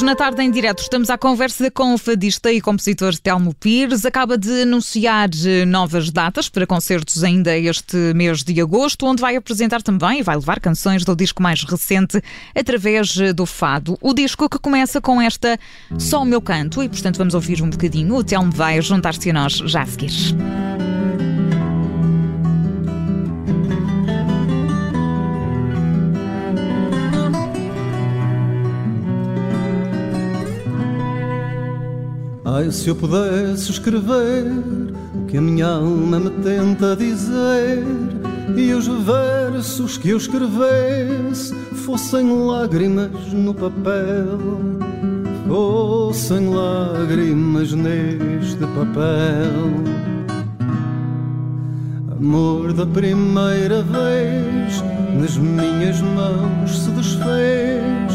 Hoje, na tarde em direto, estamos à conversa com o fadista e compositor Telmo Pires. Acaba de anunciar eh, novas datas para concertos ainda este mês de agosto, onde vai apresentar também e vai levar canções do disco mais recente através eh, do fado. O disco que começa com esta Só o Meu Canto, e portanto vamos ouvir um bocadinho. O Telmo vai juntar-se a nós já a seguir. Ai, se eu pudesse escrever o que a minha alma me tenta dizer e os versos que eu escrevesse fossem lágrimas no papel, fossem lágrimas neste papel. Amor da primeira vez nas minhas mãos se desfez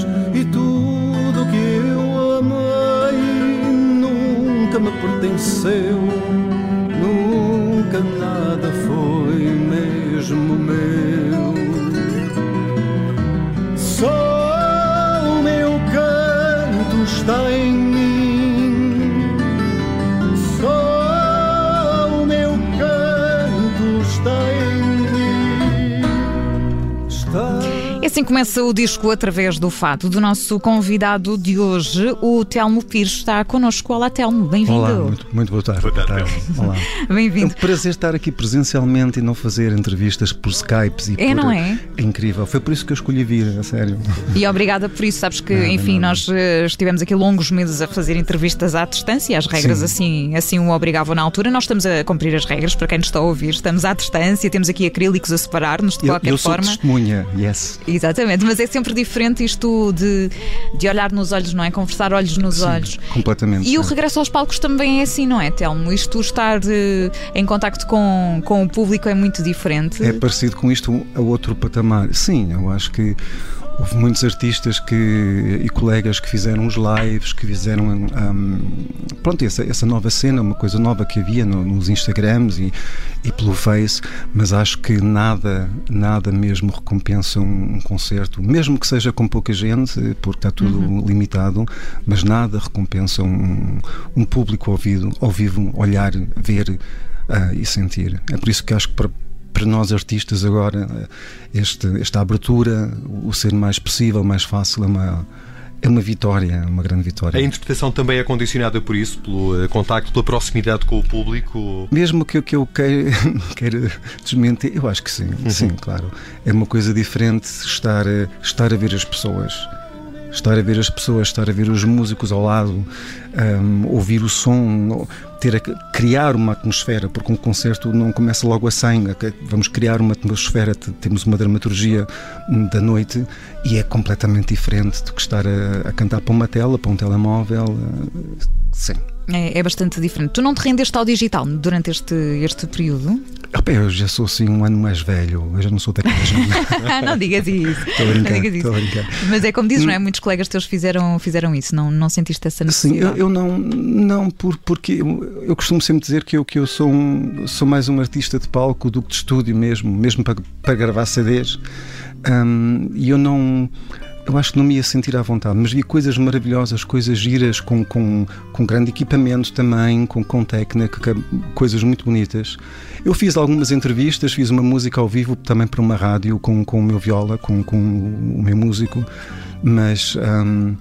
me pertenceu, nunca nada foi mesmo meu. Só o meu canto está em assim começa o disco através do fado do nosso convidado de hoje, o Telmo Pires. Está connosco. Olá, Telmo, bem-vindo. Olá, muito, muito boa tarde. Boa tarde, Olá. É um Bem-vindo. prazer estar aqui presencialmente e não fazer entrevistas por Skypes e É, por... não é? É incrível. Foi por isso que eu escolhi vir, a sério. E obrigada por isso. Sabes que, Nada, enfim, nada. nós eh, estivemos aqui longos meses a fazer entrevistas à distância. As regras Sim. assim, assim o obrigavam na altura. Nós estamos a cumprir as regras, para quem nos está a ouvir. Estamos à distância, temos aqui acrílicos a separar-nos de Eu, qualquer eu sou forma. testemunha, yes. Exatamente, mas é sempre diferente isto de, de olhar nos olhos, não é? Conversar olhos nos olhos. Completamente. E o sim. regresso aos palcos também é assim, não é, Telmo? Isto estar eh, em contacto com, com o público é muito diferente. É parecido com isto a outro patamar. Sim, eu acho que houve muitos artistas que, e colegas que fizeram os lives, que fizeram hum, pronto, essa, essa nova cena, uma coisa nova que havia no- nos Instagrams e, e pelo Face, mas acho que nada, nada mesmo recompensa um, um concerto, mesmo que seja com pouca gente, porque está tudo limitado, mas nada recompensa um, um público ouvido, ao vivo, olhar, ver ah, e sentir. É por isso que acho que para para nós artistas agora eh, este, esta abertura, o ser mais possível, mais fácil, é uma, é uma vitória, é uma grande vitória. A interpretação também é condicionada por isso, pelo eh, contacto, pela proximidade com o público. Mesmo que, eu- que eu queira, queira desmentir, eu acho que sim, sim, claro. É uma coisa diferente estar, a- estar a ver as pessoas. Estar a ver as pessoas, estar a ver os músicos ao lado, hum, ouvir o som, ter a, criar uma atmosfera, porque um concerto não começa logo a 100, ok? vamos criar uma atmosfera, te- temos uma dramaturgia hum, da noite e é completamente diferente do que estar a, a cantar para uma tela, para um telemóvel. eh, Sim. É, é bastante diferente. Tu não te rendeste ao digital durante este, este período? Opa, eu já sou assim um ano mais velho, eu já não sou gente. não digas isso. Estou a Não brincar, digas isso. estou a brincar. Mas é como dizes, não é? Muitos colegas teus fizeram, fizeram isso, não, não sentiste essa Sim, necessidade? eu, eu não, não por, porque eu, eu costumo sempre dizer que eu, que eu sou, um, sou mais um artista de palco do que de estúdio mesmo, mesmo para, para gravar CDs. Hum, E eu não. Eu acho que não me ia sentir à vontade, mas vi coisas maravilhosas, coisas giras, com, com, com grande equipamento também, com, com técnica, coisas muito bonitas. Eu fiz algumas entrevistas, fiz uma música ao vivo também para uma rádio com, com o meu viola, com, com o meu músico, mas. hum,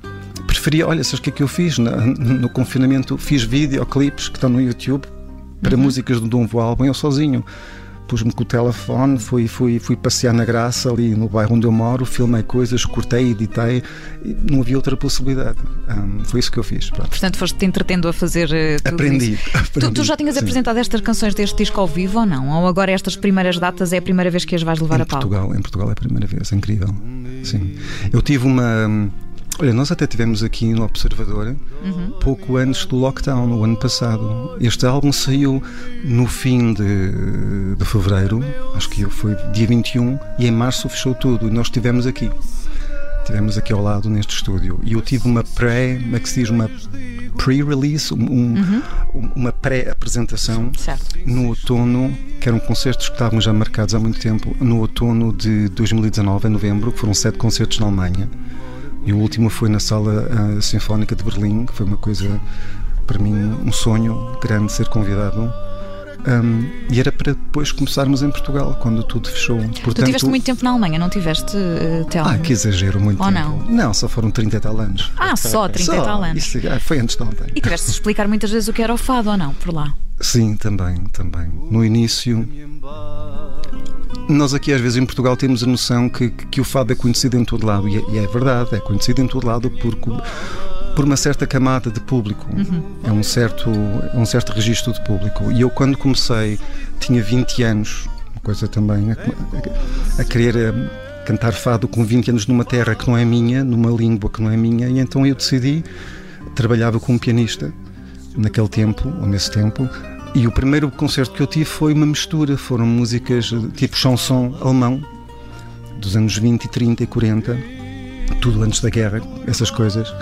preferia, olha, sabes o que é que eu fiz? Na- no confinamento fiz videoclipes que estão no YouTube para músicas do Dom Álbum, eu sozinho. Pus-me com o telefone, fui, fui, fui passear na Graça, ali no bairro onde eu moro, filmei coisas, cortei, editei, não havia outra possibilidade. Hum, foi isso que eu fiz. pronto. Portanto, foste-te entretendo a fazer eh, tudo Aprendi, isso. Tu, aprendi, tu já tinhas sim. apresentado estas canções deste disco ao vivo ou não? Ou agora estas primeiras datas é a primeira vez que as vais levar Em a palco? Portugal, em Portugal é a primeira vez, é incrível. Sim. Eu tive uma. Olha, nós até tivemos aqui no Observador pouco antes do lockdown, no ano passado. Este álbum saiu no fim de, de fevereiro, acho que foi dia 21, e em março fechou tudo. E nós estivemos aqui. Estivemos aqui ao lado neste estúdio. E eu tive uma pré, como é que se diz? Uma pre-release, um- um- uma pré-apresentação no outono, que eram concertos que estavam já marcados há muito tempo, no outono de 2019, em novembro, que foram sete concertos na Alemanha. E o último foi na Sala uh, Sinfónica de Berlim, que foi uma coisa, para mim, um sonho grande ser convidado. Um, e era para depois começarmos em Portugal, quando tudo fechou. Portanto, tu tiveste muito tempo na Alemanha, não tiveste, uh, Telmo? Ah, que exagero, muito Ou tempo. não? Não, só foram 30 e tal anos. Ah, só 30 só, e tal anos. Isso, ah, foi antes de ontem. E tiveste de explicar muitas vezes o que era o fado ou não, por lá? Sim, também, também. No início, nós aqui às vezes em Portugal temos a noção que, que o fado é conhecido em todo lado, e é, e é verdade, é conhecido em todo lado porque por uma certa camada de público. Uhum. É um certo, é um certo registro de público. E eu, quando comecei, tinha 20 anos, uma coisa também a, a, a querer a, eh, cantar fado com 20 anos numa terra que não é minha, numa língua que não é minha, e então eu decidi, trabalhava como pianista naquele tempo, ou nesse tempo, e o primeiro concerto que eu tive foi uma mistura, foram músicas tipo chanson alemão, dos anos 20 e 30 e 40, tudo antes da guerra, essas coisas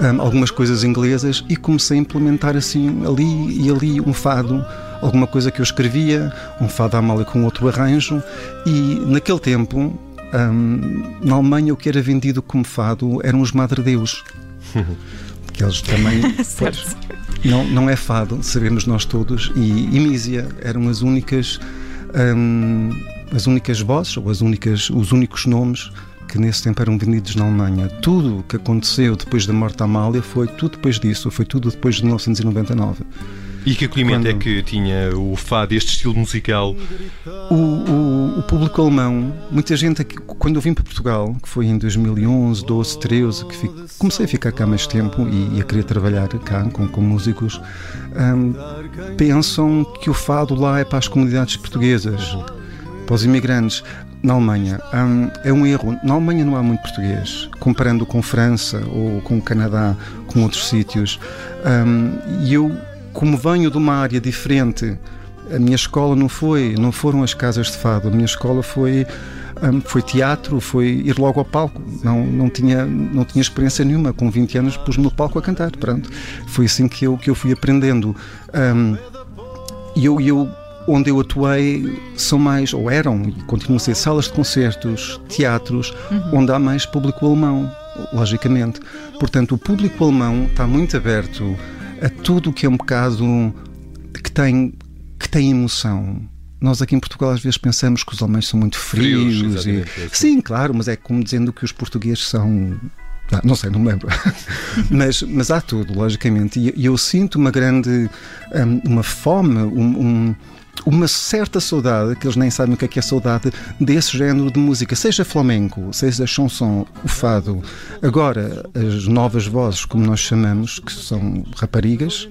um, algumas coisas inglesas e comecei a implementar assim ali e ali um fado, alguma coisa que eu escrevia, um fado à mala com outro arranjo e naquele tempo um, na Alemanha o que era vendido como fado eram os madredeus que eles também pois, não, não é fado, sabemos nós todos e, e Mísia eram as únicas um, as únicas vozes ou as únicas, os únicos nomes que nesse tempo eram vendidos na Alemanha. Tudo o que aconteceu depois da morte da Amália foi tudo depois disso, foi tudo depois de 1999. E que acolhimento Quando... é que tinha o fado, este estilo musical? O, o, o, público alemão, muita gente, aqui, quando eu vim para Portugal, que foi em 2011, 12, 13, que fico, comecei a ficar cá mais tempo e, e a querer trabalhar cá com, com músicos, um, pensam que o fado lá é para as comunidades portuguesas, para os imigrantes na Alemanha um, é um erro. Na Alemanha não há muito português, comparando com França ou com o Canadá, com outros sítios. Um, e eu, como venho de uma área diferente, a minha escola não foi, não foram as casas de fado. A minha escola foi um, foi teatro, foi ir logo ao palco. Não, não, tinha, não tinha experiência nenhuma. Com 20 anos pus-me no palco a cantar. Pronto. Foi assim que eu, que eu fui aprendendo. E eu, eu onde eu atuei são mais, ou eram, e continuam a ser salas de concertos, teatros, uhum. onde há mais público alemão, logicamente. Portanto, o público alemão está muito aberto a tudo o que é um bocado que tem, que tem emoção. Nós aqui em Portugal às vezes pensamos que os alemães são muito frios. frios e... Sim, claro, mas é como dizendo que os portugueses são ah, não sei, não me lembro. mas, mas há tudo, logicamente. E eu sinto uma grande. Um, uma fome, um, um, uma certa saudade, que eles nem sabem o que é que é saudade, desse género de música, seja flamenco, seja chanson, o fado. Agora, as novas vozes, como nós chamamos, que são raparigas,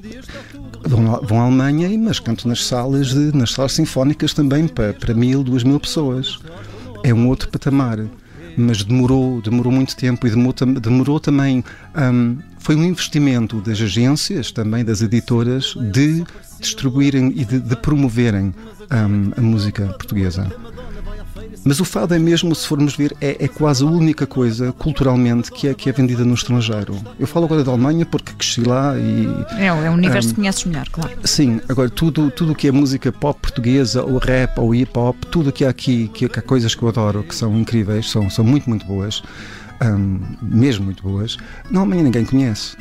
vão, à Alemanha, mas cantam nas salas, de, nas salas sinfónicas também para, para mil, duas mil pessoas. É um outro patamar mas demorou, demorou muito tempo e demorou, demorou também. Um, foi um investimento das agências, também das editoras, de distribuírem e de, de promoverem um, a música portuguesa. Mas o fado é mesmo, se formos ver, é, é, quase a única coisa culturalmente que é, que é vendida no estrangeiro. Eu falo agora da Alemanha porque cresci lá e. É, é um universo um, que conheces melhor, claro. Sim, agora tudo tudo que é música pop portuguesa, ou rap, ou hip hop, tudo que há aqui, que, que há coisas que eu adoro, que são incríveis, são, são muito, muito boas, um, mesmo muito boas, na Alemanha ninguém conhece.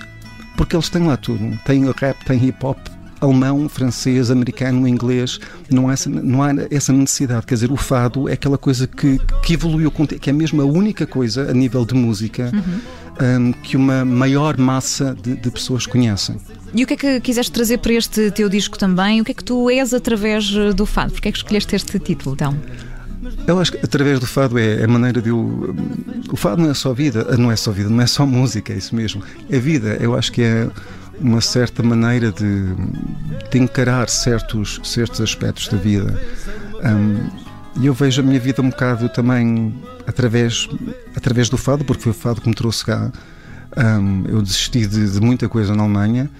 Porque eles têm lá tudo. Tem rap, tem hip hop, alemão, francês, americano, inglês, não há, essa, não há essa necessidade. Quer dizer, o fado é aquela coisa que, que evoluiu, que é mesmo a única coisa a nível de música uhum. um, que uma maior massa de, de pessoas conhecem. E o que é que quiseste trazer para este teu disco também? O que é que tu és através do fado? Porquê é que escolheste este título, então? Eu acho que através do fado é a maneira de eu. O fado não é só vida, não é só vida, não é só música, é isso mesmo. É vida. Eu acho que é uma certa maneira de, de encarar certos, certos aspectos da vida. Um, e eu vejo a minha vida um bocado também através, através do fado, porque foi o fado que me trouxe cá. Um, eu desisti de, de, muita coisa na Alemanha,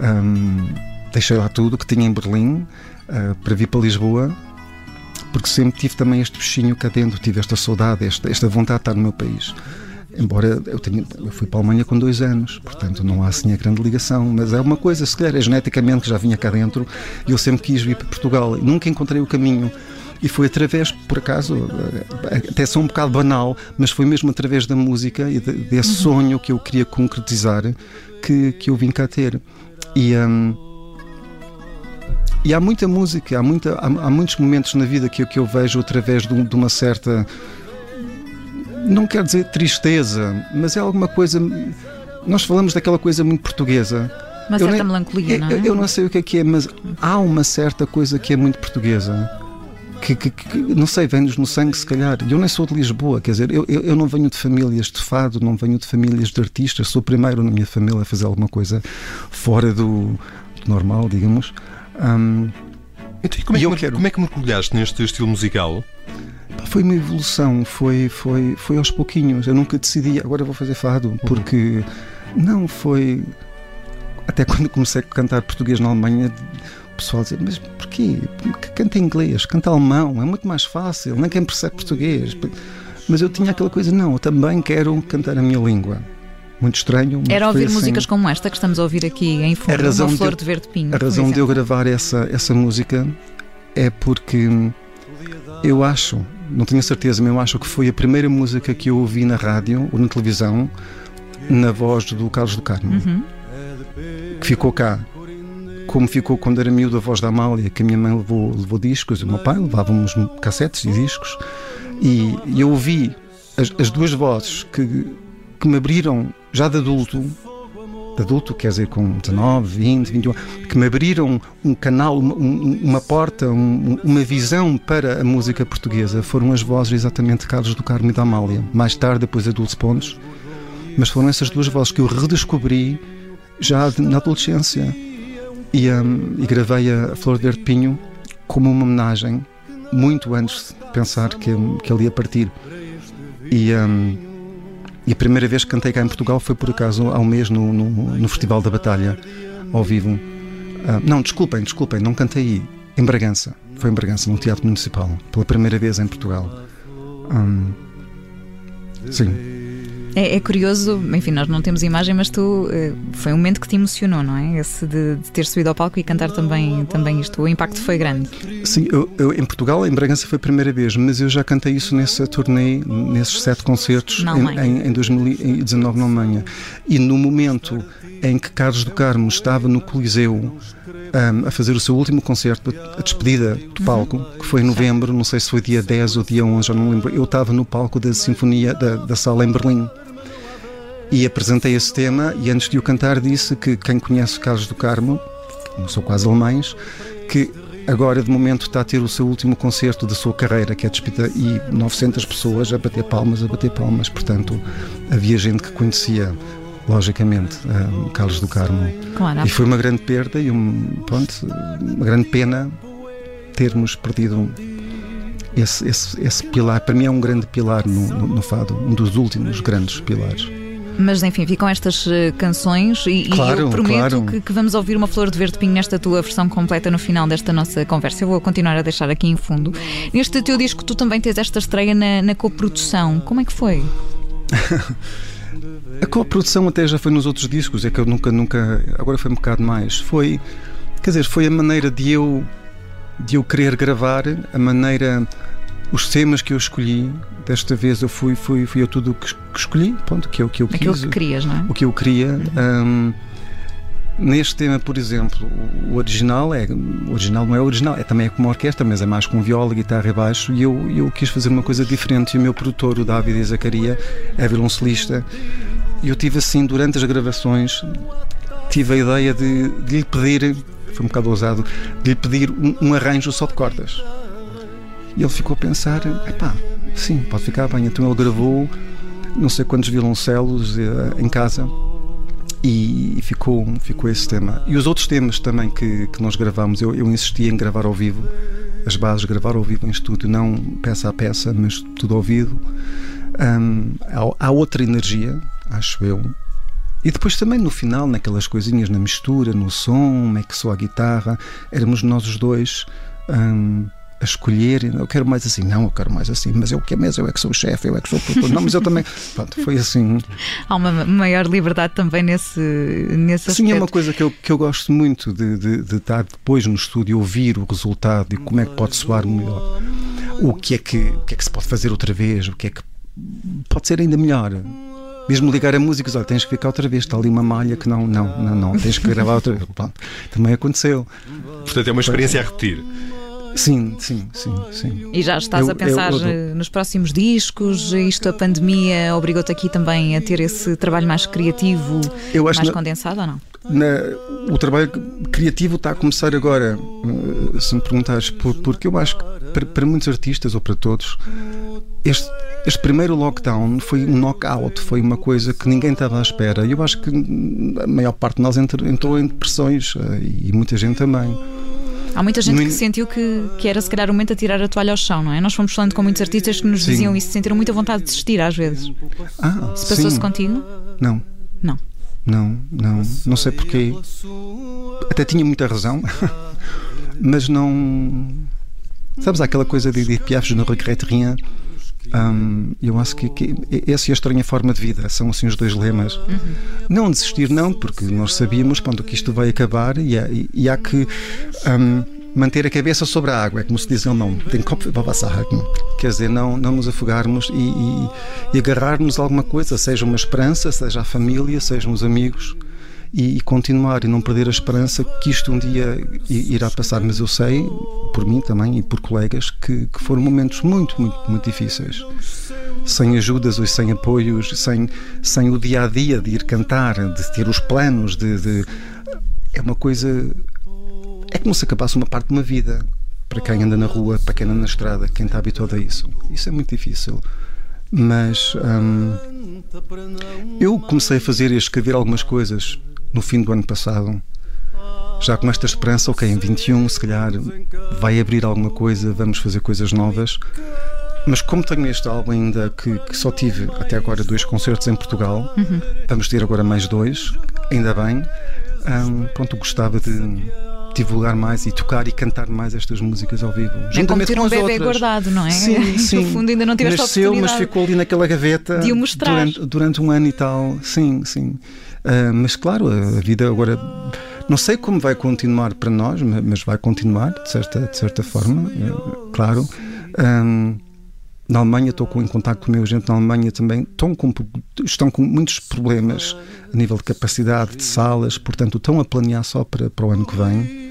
um, deixei lá tudo que tinha em Berlim uh, para vir para Lisboa, porque sempre tive também este bichinho cá dentro, tive esta saudade, esta, esta vontade de estar no meu país. Embora eu, tenha, eu fui para a Alemanha com dois anos, portanto não há assim a grande ligação, mas é uma coisa, se calhar é geneticamente que já vinha cá dentro, e eu sempre quis vir para Portugal, nunca encontrei o caminho. E foi através, por acaso, até sou um bocado banal, mas foi mesmo através da música e desse uhum. sonho que eu queria concretizar que, que eu vim cá ter. E, um, e há muita música, há, muita, há, há, muitos momentos na vida que, que eu vejo através de, de uma certa. Não quero dizer tristeza, mas é alguma coisa. Nós falamos daquela coisa muito portuguesa. Uma certa nem, melancolia, não é? Eu, eu, não sei o que é que é, mas há uma certa coisa que é muito portuguesa. Que, que, que não sei, vem-nos no sangue, se calhar. Eu nem sou de Lisboa, quer dizer, eu, eu, eu, não venho de famílias de fado, não venho de famílias de artistas, sou o primeiro na minha família a fazer alguma coisa fora do, do normal, digamos. Um, então, como, é que, quero... como é que mergulhaste neste estilo musical? Foi uma evolução, foi, foi, foi aos pouquinhos. Eu nunca decidi, agora vou fazer fado, uhum. porque não foi. Até quando comecei a cantar português na Alemanha, o pessoal dizia: Mas porquê? Canta inglês, canta alemão, é muito mais fácil, nem quem percebe português. Mas eu tinha aquela coisa: não, eu também quero cantar a minha língua muito estranho. Era ouvir assim, músicas como esta que estamos a ouvir aqui em fundo, uma flor de, de verde pinho. A razão de eu gravar essa, essa música é porque eu acho, não tenho certeza, mas eu acho que foi a primeira música que eu ouvi na rádio ou na televisão na voz do Carlos do Carmo, uhum. que ficou cá. Como ficou quando era miúdo a voz da Amália, que a minha mãe levou, levou discos, e o meu pai levávamos cassetes e discos, e, e eu ouvi as, as duas vozes que que me abriram, já de adulto, de adulto, quer dizer, com 19, 20, 21, que me abriram um canal, uma, uma porta, um, uma visão para a música portuguesa, foram as vozes exatamente de Carlos do Carmo e da Amália. Mais tarde, depois a Dulce Pontes, mas foram essas duas vozes que eu redescobri já na adolescência. E, um, e gravei a Flor de Pinho como uma homenagem, muito antes de pensar que, que ele ia partir. E. Um, e a primeira vez que cantei cá em Portugal foi por acaso há um mês no, no, no Festival da Batalha, ao vivo. Uh, não, desculpem, desculpem, não cantei aí. Em Bragança. Foi em Bragança, no Teatro Municipal. Pela primeira vez em Portugal. Um, sim. É, é, curioso, enfim, nós não temos imagem, mas tu eh, foi um momento que te emocionou, não é? Esse de, de, ter subido ao palco e cantar também, também isto. O impacto foi grande. Sim, eu, eu, em Portugal, em Bragança foi a primeira vez, mas eu já cantei isso nessa turnê, nesses sete concertos em, em, em 2019 na Alemanha. E no momento em que Carlos do Carmo estava no Coliseu um, a fazer o seu último concerto, a despedida do palco, uhum. que foi em novembro, não sei se foi dia 10 ou dia 11, já não lembro. Eu estava no palco da Sinfonia da, da sala em Berlim e apresentei esse tema e antes de o cantar disse que quem conhece Carlos do Carmo, não sou quase alemães, que agora de momento está a ter o seu último concerto da sua carreira, que é despedida, e 900 pessoas a bater palmas, a bater palmas, portanto havia gente que conhecia logicamente um, Carlos do Carmo. Claro, e foi uma grande perda e um, pronto, uma grande pena termos perdido esse, esse, esse pilar, para mim é um grande pilar no, no, no fado, um dos últimos grandes pilares. Mas enfim, ficam estas eh, canções e, claro, e eu prometo claro. que, que, vamos ouvir uma Flor de Verde Pinho nesta tua versão completa no final desta nossa conversa. Eu vou continuar a deixar aqui em fundo. Neste teu disco, tu também tens esta estreia na, na coprodução. Como é que foi? a coprodução até já foi nos outros discos, é que eu nunca, nunca. Agora foi um bocado mais. Foi. Quer dizer, foi a maneira de eu, de eu querer gravar, a maneira os temas que eu escolhi, desta vez eu fui, fui, fui a tudo que, que escolhi, ponto, que é o que eu quis. Aquilo que querias, não é? O que eu queria. Um, neste tema, por exemplo, o original é o original não é original, é também é com uma orquestra, mas é mais com viola, guitarra e baixo. E eu, eu quis fazer uma coisa diferente. E o meu produtor, o David Zacaria, é violoncelista. E eu tive assim, durante as gravações, tive a ideia de, de lhe pedir, foi um bocado ousado, de lhe pedir um, um arranjo só de cordas. E ele ficou a pensar: epá, sim, pode ficar bem. Então ele gravou não sei quantos violoncelos uh, em casa e, ficou, ficou esse tema. E os outros temas também que, que nós gravámos, eu, eu insisti em gravar ao vivo, as bases, gravar ao vivo em estúdio, não peça a peça, mas tudo ao vivo. Um, há, há outra energia, acho eu, e depois também no final, naquelas coisinhas na mistura, no som, como é que soa a guitarra, éramos nós os dois. Um, a escolher, eu quero mais assim, não, eu quero mais assim, mas eu que é mesmo, eu é que sou o chefe, eu é que sou o produtor, não, mas eu também, pronto, foi assim. Há uma maior liberdade também nesse, nesse Sim, é uma coisa que eu, que eu gosto muito de, de, de estar depois no estúdio, ouvir o resultado e como é que pode soar melhor. o que é que o que é que se pode fazer outra vez, o que é que pode ser ainda melhor. Mesmo ligar a música, olha, tens que ficar outra vez, está ali uma malha que não, não, não, não, tens que gravar outra vez. Pronto, também aconteceu. Portanto, é uma experiência a repetir. Sim, sim, sim, sim. E já estás Eu- a pensar eu- eu- eh, nos próximos discos? Isto, a pandemia, obrigou-te aqui também a ter esse trabalho mais criativo, mais na- condensado ou não? Na- o trabalho criativo está a começar agora, eh, se me perguntares, por- porque eu acho que para, para muitos artistas ou para todos, este, este primeiro lockdown foi um knockout, foi uma coisa que ninguém estava à espera. E eu acho que a maior parte de nós entrou, entrou em depressões eh, e muita gente também. Há muita gente No que in- sentiu que, que era se calhar o momento a tirar a toalha ao chão, não é? Nós fomos falando com muitos artistas que nos Sim. diziam isso, sentiram muita vontade de desistir às vezes. Ah, Se passou-se contigo? Não. Não. Não, não, não sei porquê. Até tinha muita razão, mas não. Sabes, há aquela coisa de Edith Piaf, je ne regrette rien. Hum, eu acho que, que essa é a estranha forma de vida, são assim os dois lemas. Não desistir, não, porque nós sabíamos pronto, que isto vai acabar e há, e- e há que hum, manter a cabeça sobre a água, é como se diz em alemão, den Kopf über Wasser halten. Quer dizer, não, não nos afogarmos e, e, e agarrarmos a alguma coisa, seja uma esperança, seja a família, sejam os amigos. E, e continuar e não perder a esperança que isto um dia irá passar. Mas eu sei, por mim também e por colegas, que, que foram momentos muito, muito, muito difíceis sem ajudas ou sem apoios, sem, sem o dia a dia de ir cantar, de ter os planos, de, de- é uma coisa. É como se acabasse uma parte de uma vida para quem anda na rua, para quem anda na estrada, quem está habituado a isso. Isso é muito difícil. Mas hum, eu comecei a fazer e a escrever algumas coisas no fim do ano passado. Já com esta esperança, ok, em 21 se calhar vai abrir alguma coisa, vamos fazer coisas novas. Mas como tenho este álbum ainda que, que só tive até agora dois concertos em Portugal, vamos ter agora mais dois, ainda bem. Hum, pronto, gostava de divulgar mais e tocar e cantar mais estas músicas ao vivo. É como ter um bebê outras. guardado, não é? Sim, sim. No fundo ainda não tiveste Nasceu, mas ficou ali naquela gaveta de o mostrar. Durante, durante um ano e tal. Sim, sim. Ah, mas claro, a vida agora. Não sei como vai continuar para nós, ma- mas vai continuar, de certa, de certa forma, eh, claro. Ahm, na Alemanha, estou em contato com o meu agente na Alemanha também, estão com, estão com muitos problemas a nível de capacidade de salas, portanto, estão a planear só para, para o ano que vem.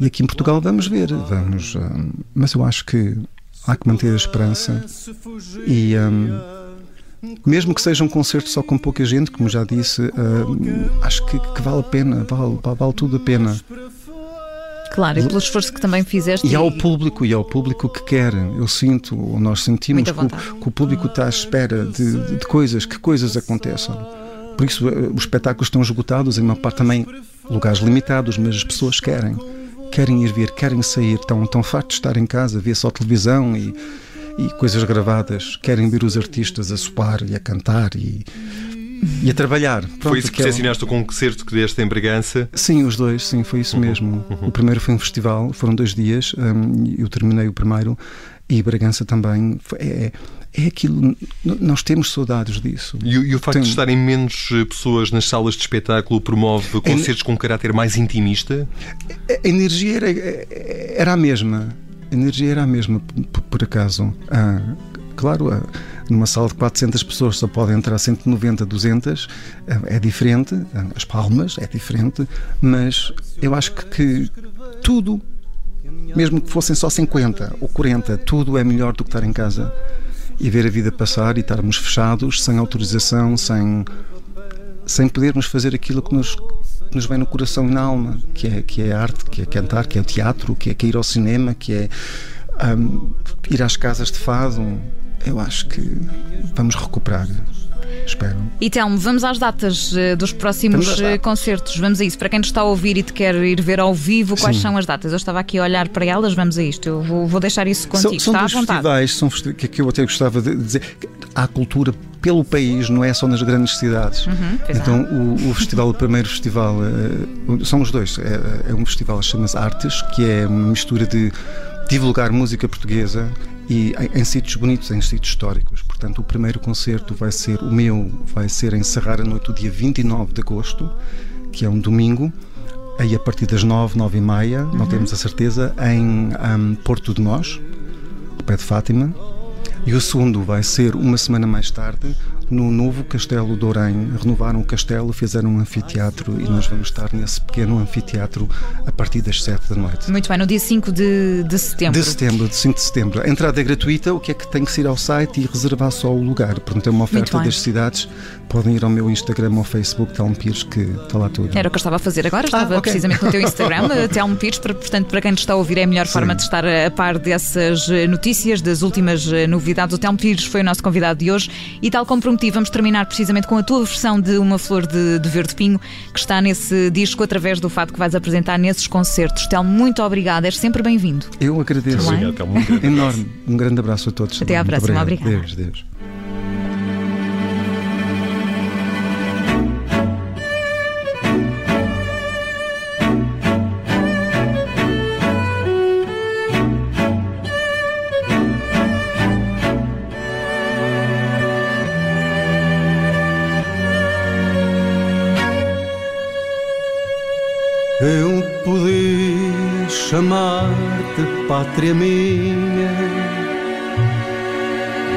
E aqui em Portugal vamos ver, vamos, ahm, mas eu acho que há que manter a esperança e ahm, mesmo que seja um concerto só com pouca gente, como já disse, ahm, acho que, que vale a pena, vale, vale, tudo a pena. Claro, e pelo esforço que também fizeste. E ao público, e ao público que quer. Eu sinto, ou nós sentimos que o, que o público está à espera de, de- de coisas, que coisas aconteçam. Por isso, eh, os espetáculos estão esgotados, em uma parte também lugares limitados, mas as pessoas querem. Querem ir ver, querem sair, estão, estão fartos de estar em casa, ver só televisão e, e coisas gravadas. Querem ver os artistas a soar e a cantar e, e a trabalhar. Pronto, Foi isso que é o- estacionaste o concerto que deste em Bragança. Sim, os dois, sim, foi isso mesmo. O primeiro foi um festival, foram dois dias, hum, eu terminei o primeiro e Bragança também. Foi- é, é aquilo, n- nós temos saudades disso. E, o- e o facto Tem- de estarem menos eh, pessoas nas salas de espetáculo promove concertos com um caráter mais intimista? A energia era, era a mesma. Energia era a mesma, por, acaso. Ah, claro, ah, numa sala de 400 pessoas só podem entrar 190, 200. ah, é diferente. ah, As palmas é diferente. Mas eu acho que, que tudo, mesmo que fossem só 50 ou 40, tudo é melhor do que estar em casa e ver a vida passar e estarmos fechados, sem autorização, sem sem podermos fazer aquilo que nos, que nos vem no coração e na alma, que é, que é a arte, que é cantar, que é o teatro, que é, que é ir ao cinema, que é hum, ir às casas de fado. Eu acho que vamos recuperar. Espero. E Telmo, vamos às datas eh, dos próximos Vamos eh, concertos. Vamos a isso. Para quem nos está a ouvir e te quer ir ver ao vivo, quais Sim. são as datas? Eu estava aqui a olhar para elas, vamos a isto. Eu vou, vou deixar isso contigo. São, são está à vontade. festivais são festi- que, que eu até gostava de dizer. Há cultura pelo país, não é só nas grandes cidades. Uhum, há. então, o, o festival, o primeiro festival, eh, são os dois. É, é um festival que chama-se Artes, que é uma mistura de divulgar música portuguesa e em, em sítios bonitos, em sítios históricos. Portanto, o primeiro concerto vai ser, o meu, vai ser encerrar a noite do dia 29 de agosto, que é um domingo. Aí a partir das 9, 9 e meia, não temos a certeza, em ahm, Porto de Nós, pé de Fátima. E o segundo vai ser uma semana mais tarde, no novo Castelo de Orém. Renovaram o castelo, fizeram um anfiteatro e nós vamos estar nesse pequeno anfiteatro a partir das 7 da noite. Muito bem, no dia 5 de, de setembro. De setembro, de 5 de setembro. A entrada é gratuita, o que é que tem que ir ao site e reservar só o lugar. Portanto, é uma oferta das cidades. Podem ir ao meu Instagram ou Facebook, Telmo Pires, que está lá tudo. Era o que eu estava a fazer agora, estava ah, okay. precisamente no teu Instagram, Telmo Pires, portanto, para quem nos está a ouvir, é a melhor Sim. forma de estar a par dessas notícias, das últimas novidades. O Telmo Pires foi o nosso convidado de hoje e, tal como prometi, vamos terminar precisamente com a tua versão de Uma Flor de, de Verde Pinho, que está nesse disco através do fato que vais apresentar nesses concertos. Telmo, muito obrigada, és sempre bem-vindo. Eu agradeço. Obrigado, Telmo. Enorme. Um grande abraço a todos. Até à próxima, obrigada. Deus, Deus. Chamar-te pátria minha,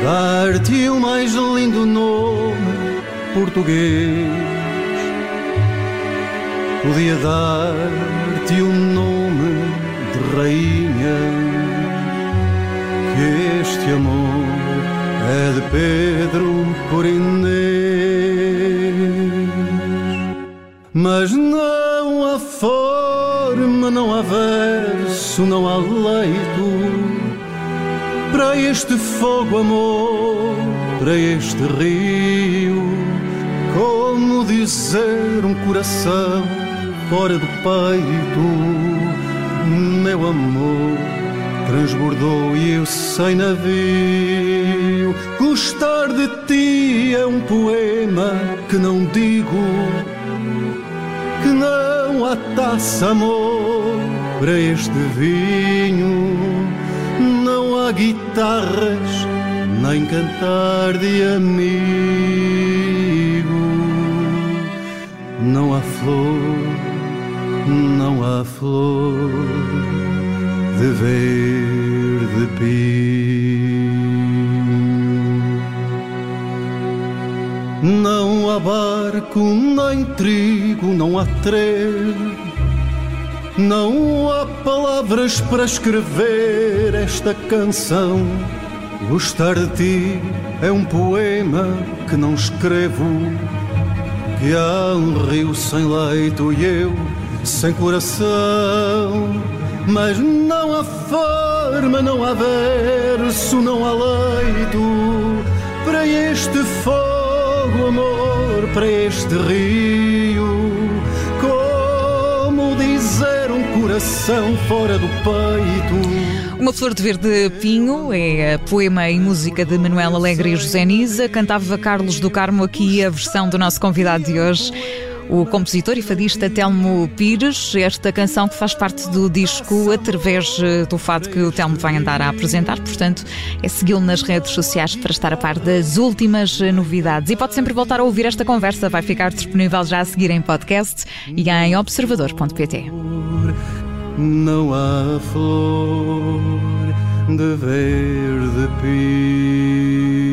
dar-te o mais lindo nome português. Podia dar-te um nome de rainha, que este amor é de Pedro por Inês. Mas não há forma, não há verso, não há leito para este fogo, amor, para este rio. Como dizer um coração fora do peito, meu amor transbordou e eu sem navio. Gostar de ti é um poema que não digo que não taça, amor, para este vinho. Não há guitarras, nem cantar de amigo. Não há flor, não há flor de verde pinho. Não há barco, nem trigo, não há trem. Não há palavras para escrever esta canção. Gostar de ti é um poema que não escrevo. Que há um rio sem leito e eu sem coração. Mas não há forma, não há verso, não há leito para este fogo o amor para este rio. Como dizer um coração fora do peito? Uma Flor de Verde Pinho é poema e música de Manuel Alegre e José Nisa. Cantava Carlos do Carmo aqui a versão do nosso convidado de hoje o compositor e fadista Telmo Pires, esta canção que faz parte do disco através eh, do fato que o Telmo vai andar a apresentar, portanto, é segui-lo nas redes sociais para estar a par das últimas eh, novidades. E pode sempre voltar a ouvir esta conversa, vai ficar disponível já a seguir em podcast e em observador.pt. Não há flor de verde pio.